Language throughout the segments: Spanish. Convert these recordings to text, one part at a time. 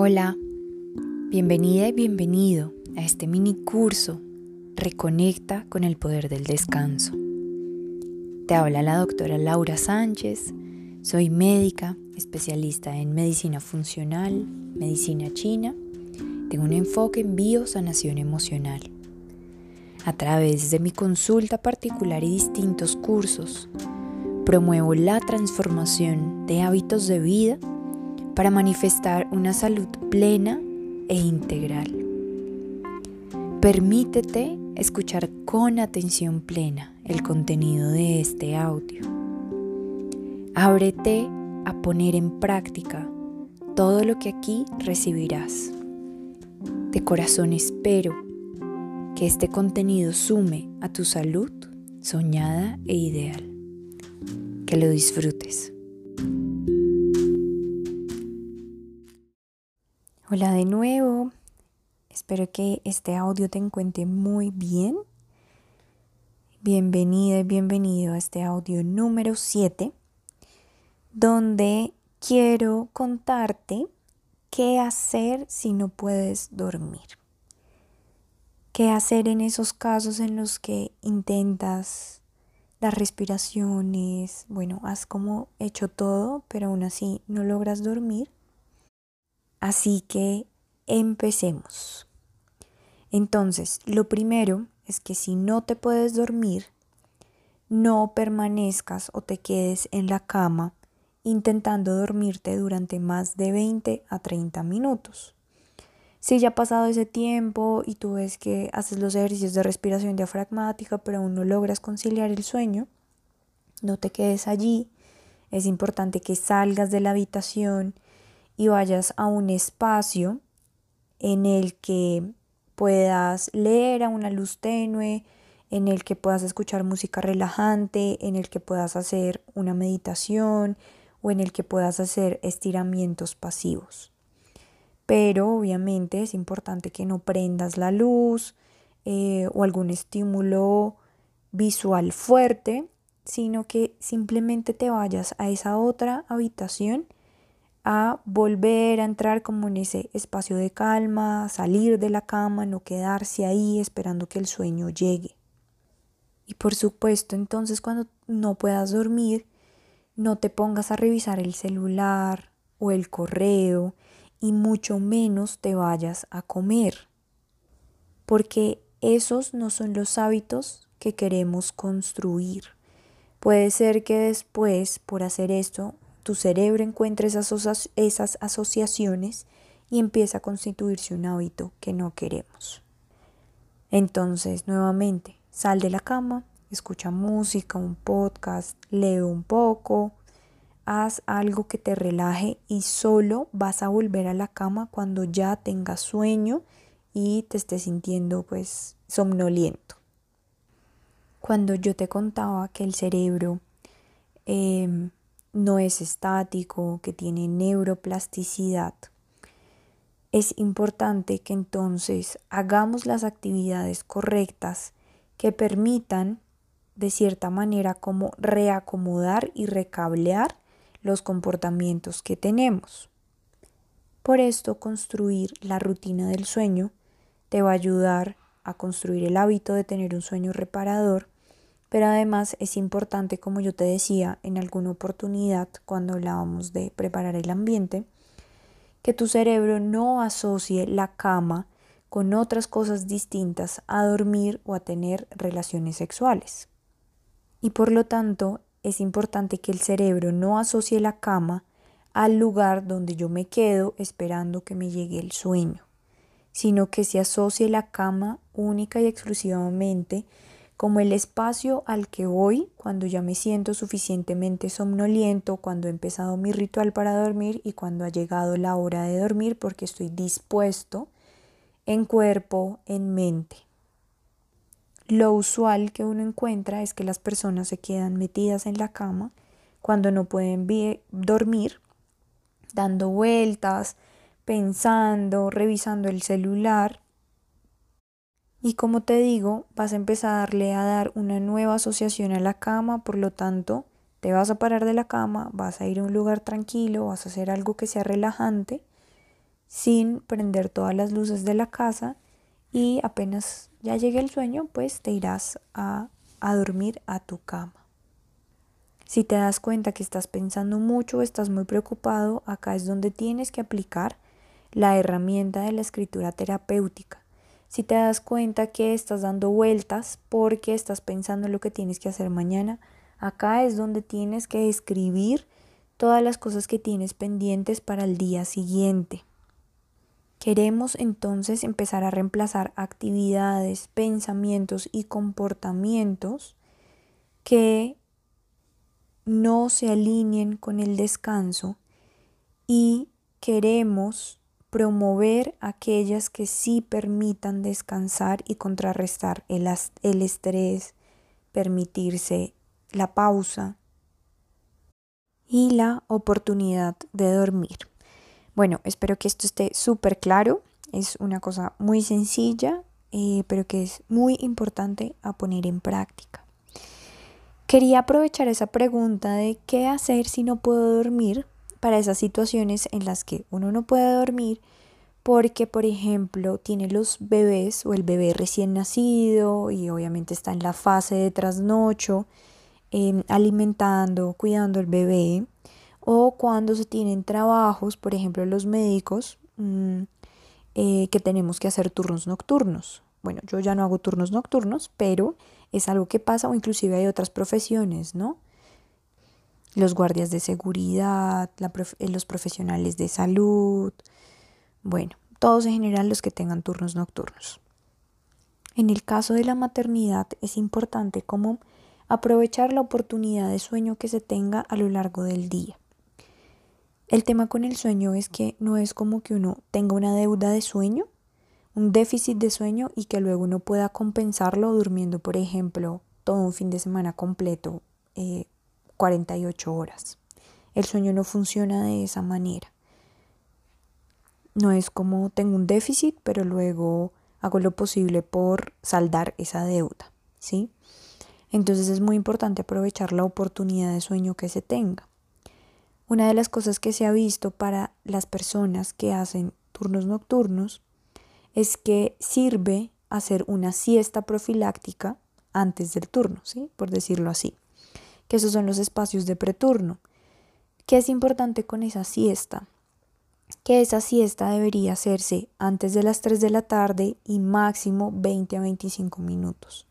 Hola, bienvenida y bienvenido a este mini curso Reconecta con el poder del descanso. Te habla la doctora Laura Sánchez, soy médica, especialista en medicina funcional, medicina china, tengo un enfoque en biosanación emocional. A través de mi consulta particular y distintos cursos, promuevo la transformación de hábitos de vida para manifestar una salud plena e integral. Permítete escuchar con atención plena el contenido de este audio. Ábrete a poner en práctica todo lo que aquí recibirás. De corazón espero que este contenido sume a tu salud soñada e ideal. Que lo disfrutes. Hola de nuevo, espero que este audio te encuentre muy bien. Bienvenida y bienvenido a este audio número 7, donde quiero contarte qué hacer si no puedes dormir. ¿Qué hacer en esos casos en los que intentas las respiraciones? Bueno, has como hecho todo, pero aún así no logras dormir. Así que empecemos. Entonces, lo primero es que si no te puedes dormir, no permanezcas o te quedes en la cama intentando dormirte durante más de 20 a 30 minutos. Si ya ha pasado ese tiempo y tú ves que haces los ejercicios de respiración diafragmática pero aún no logras conciliar el sueño, no te quedes allí. Es importante que salgas de la habitación y vayas a un espacio en el que puedas leer a una luz tenue, en el que puedas escuchar música relajante, en el que puedas hacer una meditación o en el que puedas hacer estiramientos pasivos. Pero obviamente es importante que no prendas la luz eh, o algún estímulo visual fuerte, sino que simplemente te vayas a esa otra habitación a volver a entrar como en ese espacio de calma, salir de la cama, no quedarse ahí esperando que el sueño llegue. Y por supuesto, entonces cuando no puedas dormir, no te pongas a revisar el celular o el correo y mucho menos te vayas a comer, porque esos no son los hábitos que queremos construir. Puede ser que después, por hacer esto, tu cerebro encuentra esas, esas asociaciones y empieza a constituirse un hábito que no queremos. Entonces, nuevamente, sal de la cama, escucha música, un podcast, lee un poco, haz algo que te relaje y solo vas a volver a la cama cuando ya tengas sueño y te estés sintiendo pues somnoliento. Cuando yo te contaba que el cerebro em, no es estático, que tiene neuroplasticidad, es importante que entonces hagamos las actividades correctas que permitan de cierta manera como reacomodar y recablear los comportamientos que tenemos. Por esto construir la rutina del sueño te va a ayudar a construir el hábito de tener un sueño reparador pero además es importante, como yo te decía en alguna oportunidad cuando hablábamos de preparar el ambiente, que tu cerebro no asocie la cama con otras cosas distintas a dormir o a tener relaciones sexuales. Y por lo tanto, es importante que el cerebro no asocie la cama al lugar donde yo me quedo esperando que me llegue el sueño, sino que se asocie la cama única y exclusivamente como el espacio al que voy cuando ya me siento suficientemente somnoliento, cuando he empezado mi ritual para dormir y cuando ha llegado la hora de dormir porque estoy dispuesto en cuerpo, en mente. Lo usual que uno encuentra es que las personas se quedan metidas en la cama cuando no pueden dormir, dando vueltas, pensando, revisando el celular y como te digo, vas a empezarle a dar una nueva asociación a la cama, por lo tanto, te vas a parar de la cama, vas a ir a un lugar tranquilo, vas a hacer algo que sea relajante sin prender todas las luces de la casa y apenas ya llegue el sueño, pues te irás a, a dormir a tu cama. Si te das cuenta que estás pensando mucho, estás muy preocupado, acá es donde tienes que aplicar la herramienta de la escritura terapéutica. Si te das cuenta que estás dando vueltas porque estás pensando en lo que tienes que hacer mañana, acá es donde tienes que escribir todas las cosas que tienes pendientes para el día siguiente. Queremos entonces empezar a reemplazar actividades, pensamientos y comportamientos que no se alineen con el descanso y queremos promover aquellas que sí permitan descansar y contrarrestar el, el estrés, permitirse la pausa y la oportunidad de dormir. Bueno, espero que esto esté súper claro. Es una cosa muy sencilla, eh, pero que es muy importante a poner en práctica. Quería aprovechar esa pregunta de qué hacer si no puedo dormir para esas situaciones en las que uno no puede dormir porque, por ejemplo, tiene los bebés o el bebé recién nacido y obviamente está en la fase de trasnocho, em, alimentando, cuidando al bebé, o cuando se tienen trabajos, por ejemplo, los médicos, mm, eh, que tenemos que hacer turnos nocturnos. Bueno, yo ya no hago turnos nocturnos, pero es algo que pasa o inclusive hay otras profesiones, ¿no? Los guardias de seguridad, eh, los profesionales de salud, bueno, todos en general los que tengan turnos nocturnos. En el caso de la maternidad es importante como aprovechar la oportunidad de sueño que se tenga a lo largo del día. El tema con el sueño es que no es como que uno tenga una deuda de sueño, un déficit de sueño y que luego uno pueda compensarlo durmiendo, por ejemplo, todo un fin de semana completo, 48 eh, horas. El sueño no funciona de esa manera. No es como tengo un déficit, pero luego hago lo posible por saldar esa deuda, ¿sí? Entonces es muy importante aprovechar la oportunidad de sueño que se tenga. Una de las cosas que se ha visto para las personas que hacen turnos nocturnos es que sirve hacer una siesta profiláctica antes del turno, ¿sí? Por decirlo así. Que esos son los espacios de preturno. ¿Qué es importante con esa siesta? Que esa siesta debería hacerse antes de las 3 de la tarde y máximo 20 a 25 minutos.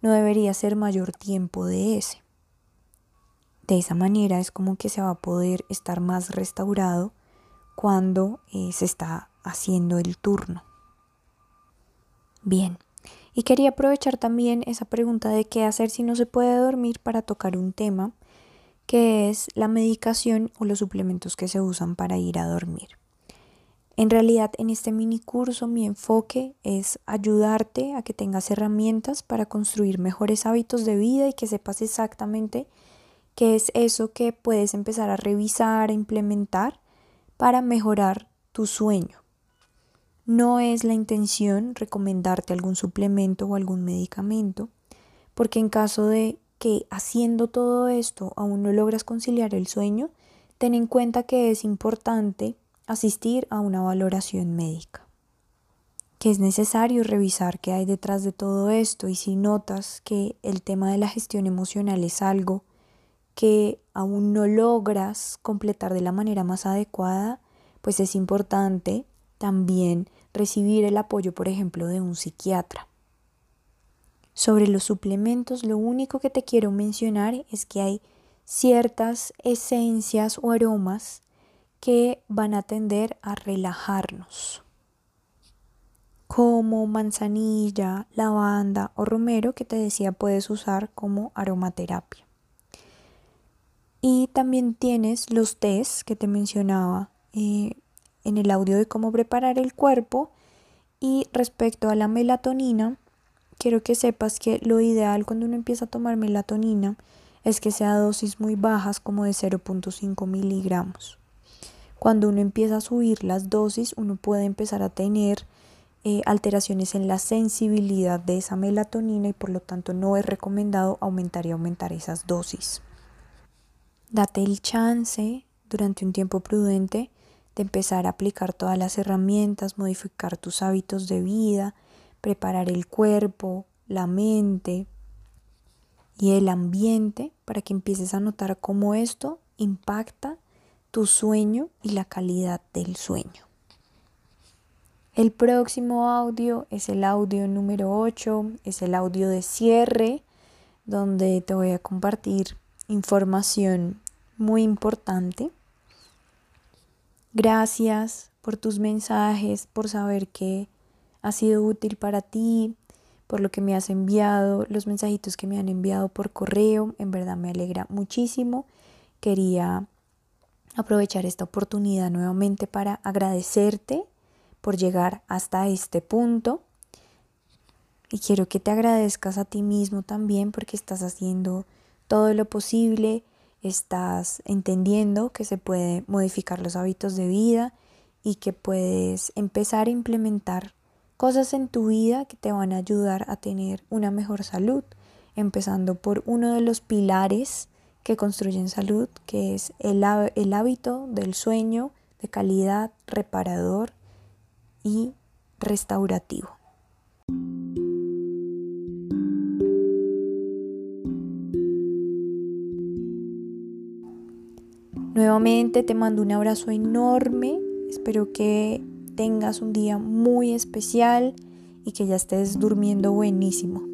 No debería ser mayor tiempo de ese. De esa manera es como que se va a poder estar más restaurado cuando eh, se está haciendo el turno. Bien, y quería aprovechar también esa pregunta de qué hacer si no se puede dormir para tocar un tema que es la medicación o los suplementos que se usan para ir a dormir. En realidad en este mini curso mi enfoque es ayudarte a que tengas herramientas para construir mejores hábitos de vida y que sepas exactamente qué es eso que puedes empezar a revisar, a implementar para mejorar tu sueño. No es la intención recomendarte algún suplemento o algún medicamento, porque en caso de que haciendo todo esto aún no logras conciliar el sueño, ten en cuenta que es importante asistir a una valoración médica, que es necesario revisar qué hay detrás de todo esto y si notas que el tema de la gestión emocional es algo que aún no logras completar de la manera más adecuada, pues es importante también recibir el apoyo, por ejemplo, de un psiquiatra. Sobre los suplementos, lo único que te quiero mencionar es que hay ciertas esencias o aromas que van a tender a relajarnos, como manzanilla, lavanda o romero que te decía puedes usar como aromaterapia. Y también tienes los tés que te mencionaba eh, en el audio de cómo preparar el cuerpo. Y respecto a la melatonina, quiero que sepas que lo ideal cuando uno empieza a tomar melatonina es que sea dosis muy bajas como de 0.5 miligramos. Cuando uno empieza a subir las dosis, uno puede empezar a tener eh, alteraciones en la sensibilidad de esa melatonina y por lo tanto no es recomendado aumentar y aumentar esas dosis. Date el chance durante un tiempo prudente de empezar a aplicar todas las herramientas, modificar tus hábitos de vida, preparar el cuerpo, la mente y el ambiente para que empieces a notar cómo esto impacta tu sueño y la calidad del sueño. El próximo audio es el audio número 8, es el audio de cierre, donde te voy a compartir información muy importante. Gracias por tus mensajes, por saber que ha sido útil para ti, por lo que me has enviado, los mensajitos que me han enviado por correo. En verdad me alegra muchísimo. Quería aprovechar esta oportunidad nuevamente para agradecerte por llegar hasta este punto. Y quiero que te agradezcas a ti mismo también porque estás haciendo todo lo posible, estás entendiendo que se puede modificar los hábitos de vida y que puedes empezar a implementar cosas en tu vida que te van a ayudar a tener una mejor salud, empezando por uno de los pilares que construyen salud, que es el, el hábito del sueño de calidad reparador y restaurativo. Nuevamente te mando un abrazo enorme. Espero que tengas un día muy especial y que ya estés durmiendo buenísimo.